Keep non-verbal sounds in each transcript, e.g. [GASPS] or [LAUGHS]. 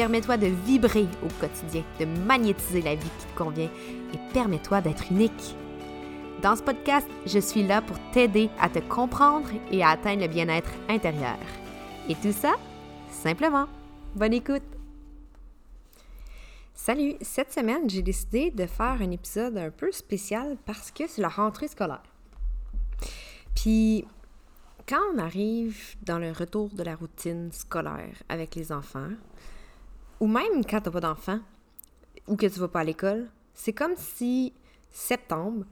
Permets-toi de vibrer au quotidien, de magnétiser la vie qui te convient et permets-toi d'être unique. Dans ce podcast, je suis là pour t'aider à te comprendre et à atteindre le bien-être intérieur. Et tout ça, simplement. Bonne écoute! Salut! Cette semaine, j'ai décidé de faire un épisode un peu spécial parce que c'est la rentrée scolaire. Puis, quand on arrive dans le retour de la routine scolaire avec les enfants, ou même quand t'as pas d'enfants, ou que tu vas pas à l'école, c'est comme si septembre,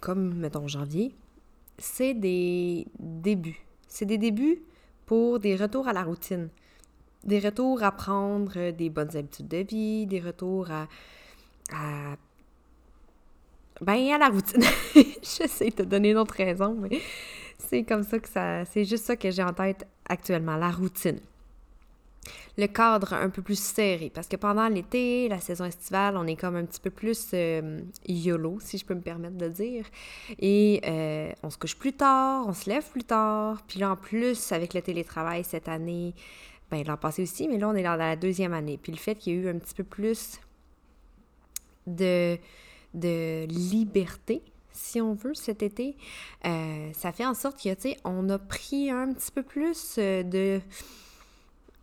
comme mettons janvier, c'est des débuts. C'est des débuts pour des retours à la routine. Des retours à prendre des bonnes habitudes de vie, des retours à, ben, à la routine. [LAUGHS] je sais te donner d'autres raisons, mais c'est comme ça que ça. C'est juste ça que j'ai en tête actuellement, la routine. Le cadre un peu plus serré, parce que pendant l'été, la saison estivale, on est comme un petit peu plus euh, YOLO, si je peux me permettre de dire. Et euh, on se couche plus tard, on se lève plus tard. Puis là, en plus, avec le télétravail cette année, ben l'an passé aussi, mais là, on est dans la deuxième année. Puis le fait qu'il y a eu un petit peu plus de de liberté, si on veut, cet été, euh, ça fait en sorte que, tu sais, on a pris un petit peu plus euh,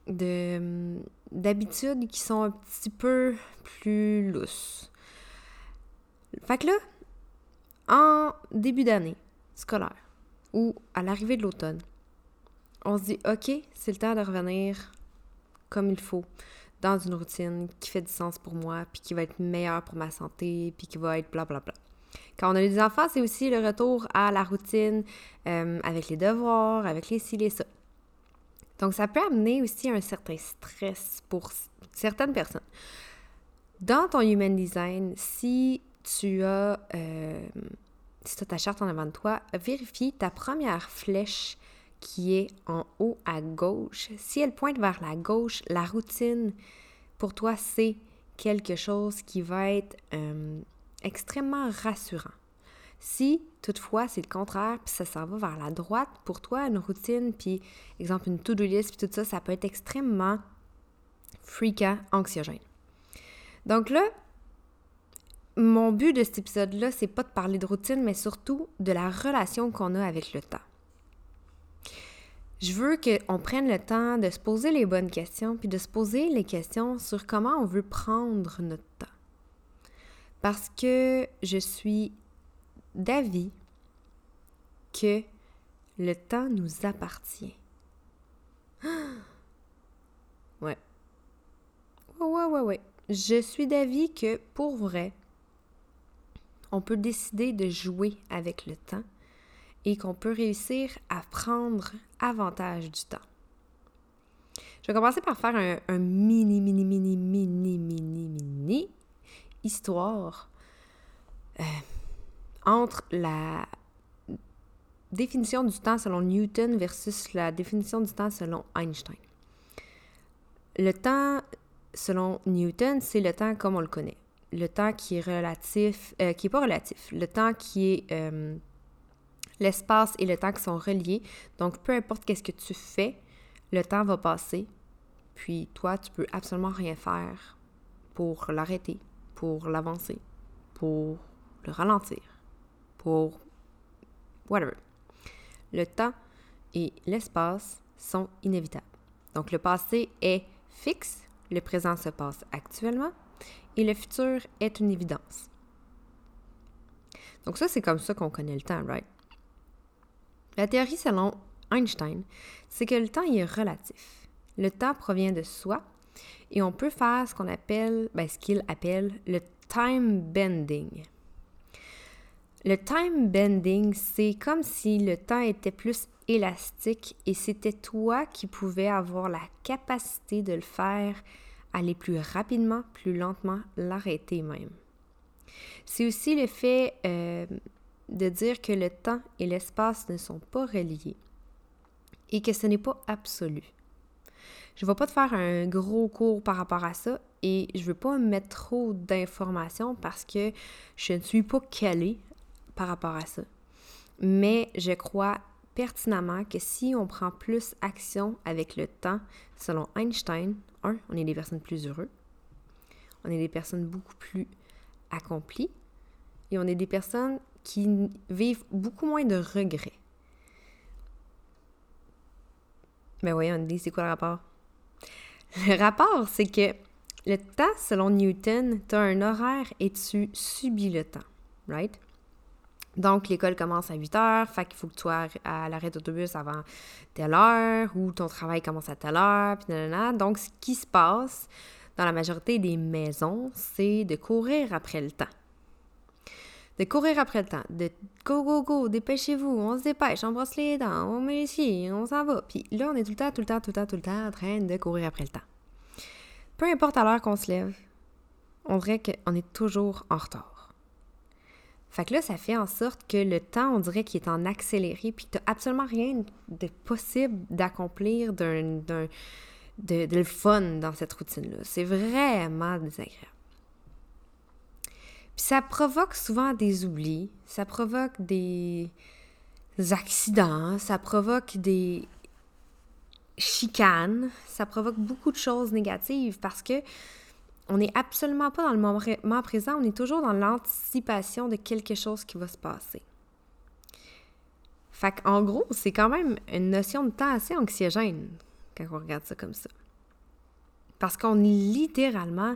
de d'habitudes qui sont un petit peu plus lousses. Fait que là, en début d'année scolaire ou à l'arrivée de l'automne, on se dit, OK, c'est le temps de revenir comme il faut dans une routine qui fait du sens pour moi, puis qui va être meilleure pour ma santé, puis qui va être blablabla. Quand on a des enfants, c'est aussi le retour à la routine euh, avec les devoirs, avec les ci, les ça. Donc, ça peut amener aussi un certain stress pour certaines personnes. Dans ton Human Design, si tu as, euh, si as ta charte en avant de toi, vérifie ta première flèche qui est en haut à gauche, si elle pointe vers la gauche, la routine, pour toi, c'est quelque chose qui va être euh, extrêmement rassurant. Si toutefois c'est le contraire, puis ça s'en va vers la droite, pour toi, une routine, puis exemple une to-do list, puis tout ça, ça peut être extrêmement freakant, anxiogène. Donc là, mon but de cet épisode-là, c'est pas de parler de routine, mais surtout de la relation qu'on a avec le temps je veux qu'on prenne le temps de se poser les bonnes questions, puis de se poser les questions sur comment on veut prendre notre temps. Parce que je suis d'avis que le temps nous appartient. [GASPS] Ouais. Ouais, ouais, ouais. Je suis d'avis que pour vrai, on peut décider de jouer avec le temps et qu'on peut réussir à prendre avantage du temps. Je vais commencer par faire un, mini, mini, mini, mini, mini, mini histoire euh, entre la définition du temps selon Newton versus la définition du temps selon Einstein. Le temps selon Newton, c'est le temps comme on le connaît. Le temps qui est relatif, euh, qui n'est pas relatif, le temps qui est euh, l'espace et le temps qui sont reliés. Donc, peu importe qu'est-ce que tu fais, le temps va passer. Puis toi, tu peux absolument rien faire pour l'arrêter, pour l'avancer, pour le ralentir, pour whatever. Le temps et l'espace sont inévitables. Donc le passé est fixe, le présent se passe actuellement et le futur est une évidence. Donc ça, c'est comme ça qu'on connaît le temps, right? La théorie selon Einstein, c'est que le temps est relatif. Le temps provient de soi et on peut faire ce qu'on appelle, ben, ce qu'il appelle le time bending. Le time bending, c'est comme si le temps était plus élastique et c'était toi qui pouvais avoir la capacité de le faire aller plus rapidement, plus lentement, l'arrêter même. C'est aussi le fait euh, de dire que le temps et l'espace ne sont pas reliés et que ce n'est pas absolu. Je ne vais pas te faire un gros cours par rapport à ça et je ne veux pas mettre trop d'informations parce que je ne suis pas calée par rapport à ça. Mais je crois pertinemment que si on prend plus action avec le temps, selon Einstein, on est des personnes plus heureuses, on est des personnes beaucoup plus accomplies et on est des personnes qui vivent beaucoup moins de regrets. Mais voyons, on dit, c'est quoi le rapport? Le rapport, c'est que le temps, selon Newton, tu as un horaire et tu subis le temps, right? Donc, l'école commence à 8 heures, fait qu'il faut que tu sois à l'arrêt d'autobus avant telle heure, ou ton travail commence à telle heure, puis nanana. Donc, ce qui se passe dans la majorité des maisons, c'est de courir après le temps. De courir après le temps, de go, go, go, dépêchez-vous, on se dépêche, on brosse les dents, on met ici, on s'en va. Puis là, on est tout le temps, tout le temps, tout le temps, tout le temps en train de courir après le temps. Peu importe à l'heure qu'on se lève, on dirait qu'on est toujours en retard. Fait que là, ça fait en sorte que le temps, on dirait qu'il est en accéléré, puis tu absolument rien de possible d'accomplir d'un, de, de le fun dans cette routine-là. C'est vraiment désagréable. Puis ça provoque souvent des oublis, ça provoque des accidents, ça provoque des chicanes, ça provoque beaucoup de choses négatives parce que on n'est absolument pas dans le moment présent, on est toujours dans l'anticipation de quelque chose qui va se passer. Fait en gros, c'est quand même une notion de temps assez anxiogène quand on regarde ça comme ça. Parce qu'on est littéralement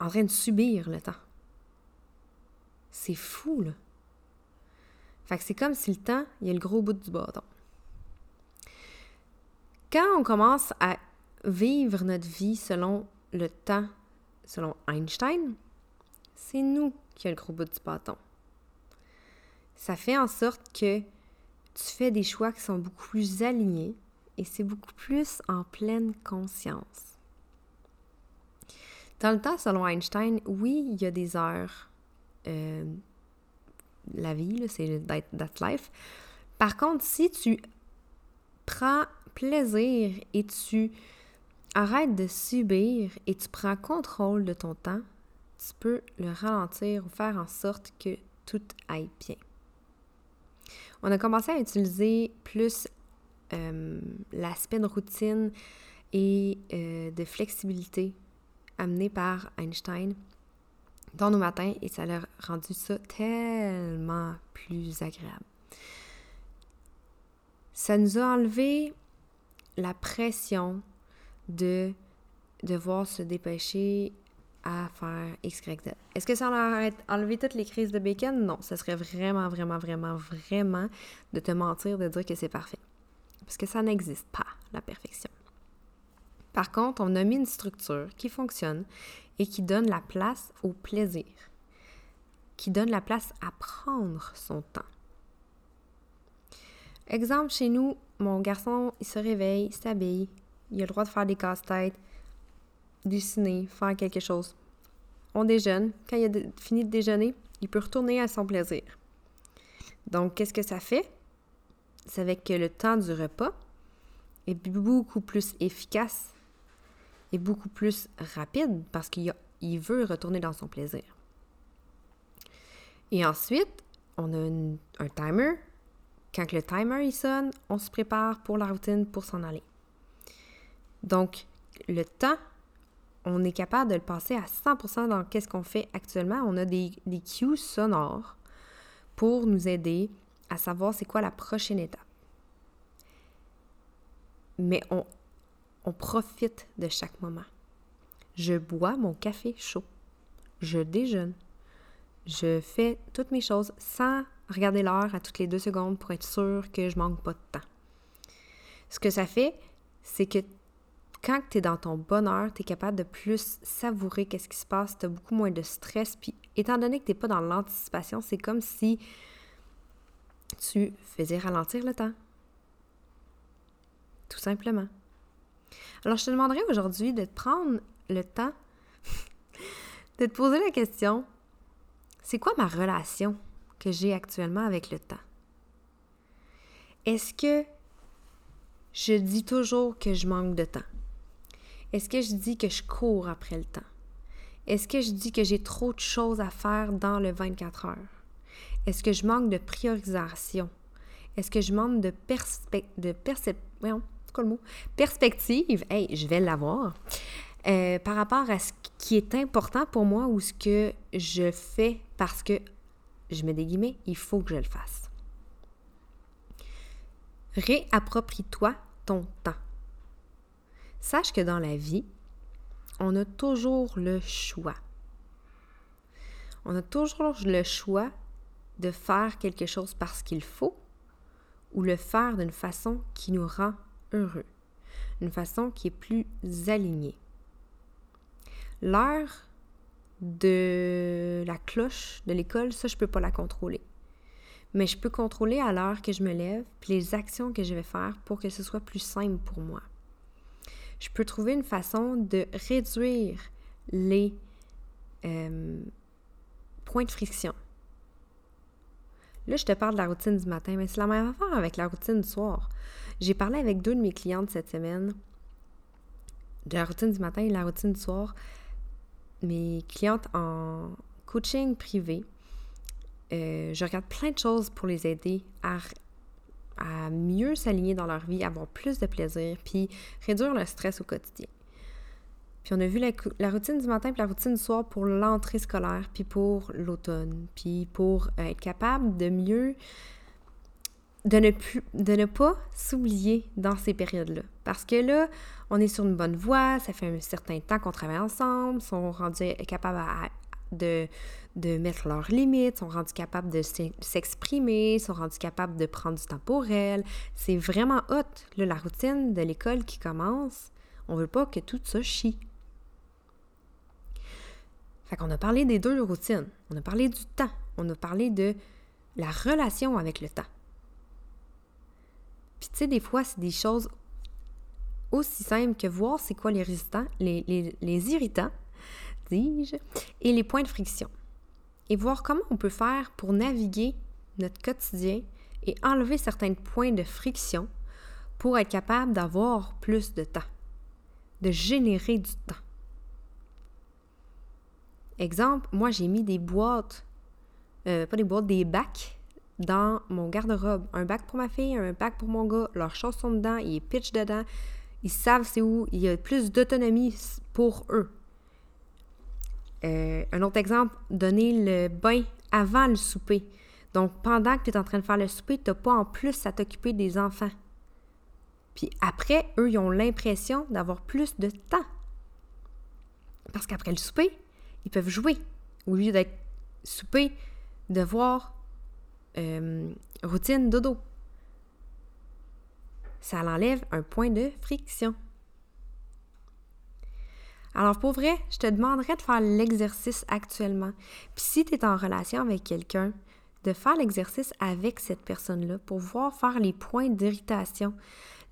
en train de subir le temps. C'est fou, là. Fait que c'est comme si le temps, il y a le gros bout du bâton. Quand on commence à vivre notre vie selon le temps, selon Einstein, c'est nous qui avons le gros bout du bâton. Ça fait en sorte que tu fais des choix qui sont beaucoup plus alignés et c'est beaucoup plus en pleine conscience. Dans le temps, selon Einstein, oui, il y a des heures. Euh, la vie, c'est that life. Par contre, si tu prends plaisir et tu arrêtes de subir et tu prends contrôle de ton temps, tu peux le ralentir ou faire en sorte que tout aille bien. On a commencé à utiliser plus euh, l'aspect de routine et euh, de flexibilité amené par Einstein dans nos matins et ça a rendu ça tellement plus agréable. Ça nous a enlevé la pression de devoir se dépêcher à faire X, Y. Est-ce que ça aurait enlevé toutes les crises de bacon? Non, ce serait vraiment, vraiment, vraiment, vraiment de te mentir, de dire que c'est parfait. Parce que ça n'existe pas, la perfection. Par contre, on a mis une structure qui fonctionne et qui donne la place au plaisir, qui donne la place à prendre son temps. Exemple, chez nous, mon garçon, il se réveille, il s'habille, il a le droit de faire des casse-têtes, dessiner, faire quelque chose. On déjeune. Quand il a fini de déjeuner, il peut retourner à son plaisir. Donc, qu'est-ce que ça fait? C'est avec que le temps du repas est beaucoup plus efficace est beaucoup plus rapide parce qu'il il veut retourner dans son plaisir. Et ensuite, on a un timer. Quand le timer il sonne, on se prépare pour la routine pour s'en aller. Donc, le temps, on est capable de le passer à 100% dans qu'est-ce qu'on fait actuellement. On a des, des cues sonores pour nous aider à savoir c'est quoi la prochaine étape. Mais on on profite de chaque moment. Je bois mon café chaud. Je déjeune. Je fais toutes mes choses sans regarder l'heure à toutes les deux secondes pour être sûr que je manque pas de temps. Ce que ça fait, c'est que quand tu es dans ton bonheur, tu es capable de plus savourer qu'est-ce qui se passe, tu as beaucoup moins de stress. Puis, étant donné que tu n'es pas dans l'anticipation, c'est comme si tu faisais ralentir le temps. Tout simplement. Alors, je te demanderai aujourd'hui de te prendre le temps [LAUGHS] de te poser la question, c'est quoi ma relation que j'ai actuellement avec le temps? Est-ce que je dis toujours que je manque de temps? Est-ce que je dis que je cours après le temps? Est-ce que je dis que j'ai trop de choses à faire dans le 24 heures? Est-ce que je manque de priorisation? Est-ce que je manque de, perspective? Hey, je vais l'avoir. Euh, par rapport à ce qui est important pour moi ou ce que je fais parce que, je mets des il faut que je le fasse. Réapproprie-toi ton temps. Sache que dans la vie, on a toujours le choix. On a toujours le choix de faire quelque chose parce qu'il faut ou le faire d'une façon qui nous rend heureux, une façon qui est plus alignée. L'heure de la cloche de l'école, ça, je ne peux pas la contrôler. Mais je peux contrôler à l'heure que je me lève, puis les actions que je vais faire pour que ce soit plus simple pour moi. Je peux trouver une façon de réduire les euh, points de friction. Là, je te parle de la routine du matin, mais c'est la même affaire avec la routine du soir. J'ai parlé avec deux de mes clientes cette semaine de la routine du matin et de la routine du soir. Mes clientes en coaching privé, euh, je regarde plein de choses pour les aider à, à mieux s'aligner dans leur vie, avoir plus de plaisir, puis réduire le stress au quotidien. Puis on a vu la, routine du matin et la routine du soir pour l'entrée scolaire, puis pour l'automne, puis pour euh, être capable de mieux, de ne, plus, de ne pas s'oublier dans ces périodes-là. Parce que là, on est sur une bonne voie, ça fait un certain temps qu'on travaille ensemble, sont rendus capables de, de mettre leurs limites, sont rendus capables de s'exprimer, sont rendus capables de prendre du temps pour elles. C'est vraiment hot, la routine de l'école qui commence. On veut pas que tout ça chie. Fait qu'on a parlé des deux routines. On a parlé du temps. On a parlé de la relation avec le temps. Puis tu sais, des fois, c'est des choses aussi simples que voir c'est quoi les résistants, les, les irritants, et les points de friction. Et voir comment on peut faire pour naviguer notre quotidien et enlever certains points de friction pour être capable d'avoir plus de temps, de générer du temps. Exemple, moi j'ai mis des boîtes, euh, pas des boîtes, des bacs dans mon garde-robe. Un bac pour ma fille, un bac pour mon gars. Leurs choses sont dedans, ils pitchent dedans. Ils savent c'est où. Il y a plus d'autonomie pour eux. Euh, un autre exemple, donner le bain avant le souper. Donc, pendant que tu es en train de faire le souper, tu n'as pas en plus à t'occuper des enfants. Puis après, eux, ils ont l'impression d'avoir plus de temps. Parce qu'après le souper, ils peuvent jouer. Au lieu d'être souper, devoir euh, routine dodo. Ça l'enlève un point de friction. Alors pour vrai, je te demanderais de faire l'exercice actuellement. Puis si tu es en relation avec quelqu'un, de faire l'exercice avec cette personne-là pour voir faire les points d'irritation,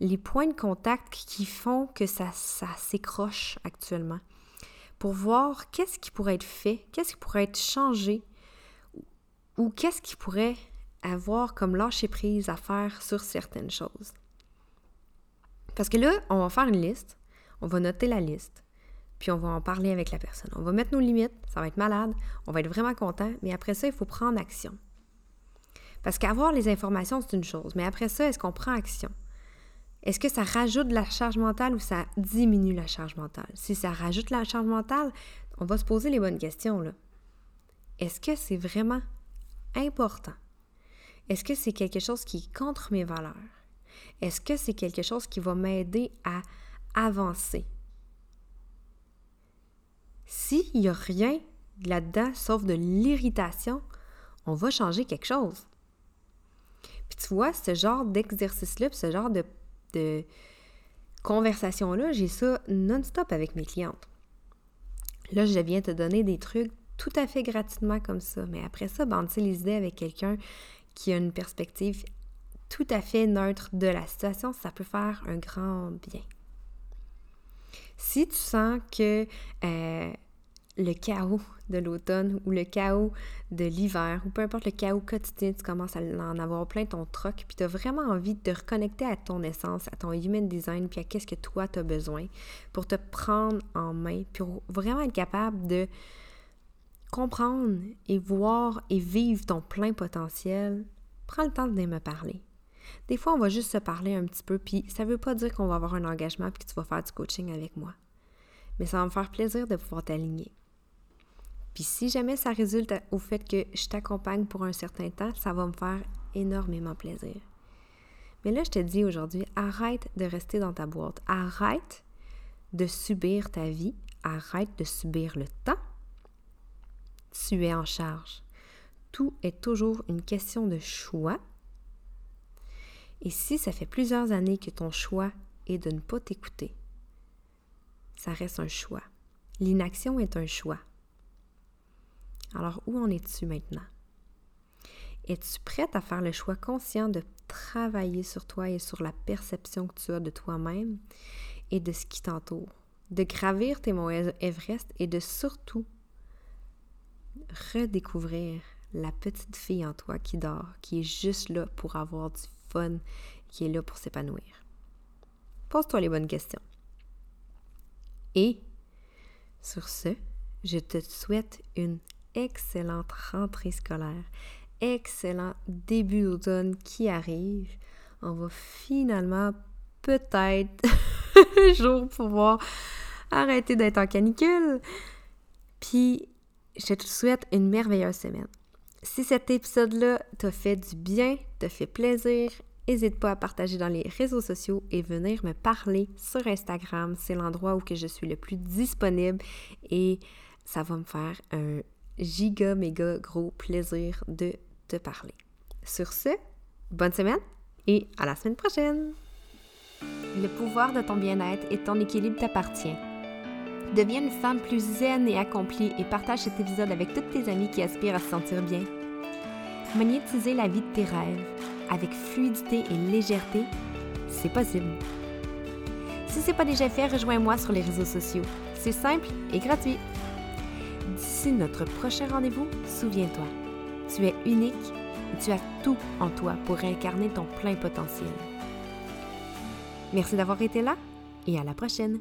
les points de contact qui font que ça, ça s'écroche actuellement pour voir qu'est-ce qui pourrait être fait, qu'est-ce qui pourrait être changé ou qu'est-ce qui pourrait avoir comme lâcher prise à faire sur certaines choses. Parce que là, on va faire une liste, on va noter la liste, puis on va en parler avec la personne. On va mettre nos limites, ça va être malade, on va être vraiment content, mais après ça, il faut prendre action. Parce qu'avoir les informations, c'est une chose, mais après ça, est-ce qu'on prend action? Est-ce que ça rajoute de la charge mentale ou ça diminue la charge mentale? Si ça rajoute la charge mentale, on va se poser les bonnes questions. Est-ce que c'est vraiment important? Est-ce que c'est quelque chose qui est contre mes valeurs? Est-ce que c'est quelque chose qui va m'aider à avancer? S'il n'y a rien là-dedans sauf de l'irritation, on va changer quelque chose. Puis tu vois, ce genre d'exercice-là, ce genre de conversation-là, j'ai ça non-stop avec mes clientes. Là, je viens te donner des trucs tout à fait gratuitement comme ça. Mais après ça, ben, les idées avec quelqu'un qui a une perspective tout à fait neutre de la situation, ça peut faire un grand bien. Si tu sens que euh, le chaos de l'automne ou le chaos de l'hiver ou peu importe le chaos quotidien, tu commences à en avoir plein ton troc, puis tu as vraiment envie de te reconnecter à ton essence, à ton human design, puis à qu'est-ce que toi tu as besoin pour te prendre en main, pour vraiment être capable de comprendre et voir et vivre ton plein potentiel, prends le temps de me parler. Des fois, on va juste se parler un petit peu, puis ça ne veut pas dire qu'on va avoir un engagement puis que tu vas faire du coaching avec moi. Mais ça va me faire plaisir de pouvoir t'aligner. Puis si jamais ça résulte au fait que je t'accompagne pour un certain temps, ça va me faire énormément plaisir. Mais là, je te dis aujourd'hui, arrête de rester dans ta boîte. Arrête de subir ta vie. Arrête de subir le temps. Tu es en charge. Tout est toujours une question de choix. Et si ça fait plusieurs années que ton choix est de ne pas t'écouter, ça reste un choix. L'inaction est un choix. Alors, où en es-tu maintenant? Es-tu prête à faire le choix conscient de travailler sur toi et sur la perception que tu as de toi-même et de ce qui t'entoure? De gravir tes monts Everest et de surtout redécouvrir la petite fille en toi qui dort, qui est juste là pour avoir du fun, qui est là pour s'épanouir. Pose-toi les bonnes questions. Et sur ce, je te souhaite une excellente rentrée scolaire, excellent début d'automne qui arrive. On va finalement peut-être [LAUGHS] un jour pouvoir arrêter d'être en canicule. Puis, je te souhaite une merveilleuse semaine. Si cet épisode-là t'a fait du bien, t'a fait plaisir, n'hésite pas à partager dans les réseaux sociaux et venir me parler sur Instagram. C'est l'endroit où je suis le plus disponible et ça va me faire un giga méga gros plaisir de te parler. Sur ce, bonne semaine et à la semaine prochaine! Le pouvoir de ton bien-être et ton équilibre t'appartient. Deviens une femme plus zen et accomplie et partage cet épisode avec toutes tes amies qui aspirent à se sentir bien. Magnétiser la vie de tes rêves avec fluidité et légèreté, c'est possible. Si ce n'est pas déjà fait, rejoins-moi sur les réseaux sociaux. C'est simple et gratuit. Notre prochain rendez-vous, souviens-toi, tu es unique et tu as tout en toi pour incarner ton plein potentiel. Merci d'avoir été là et à la prochaine.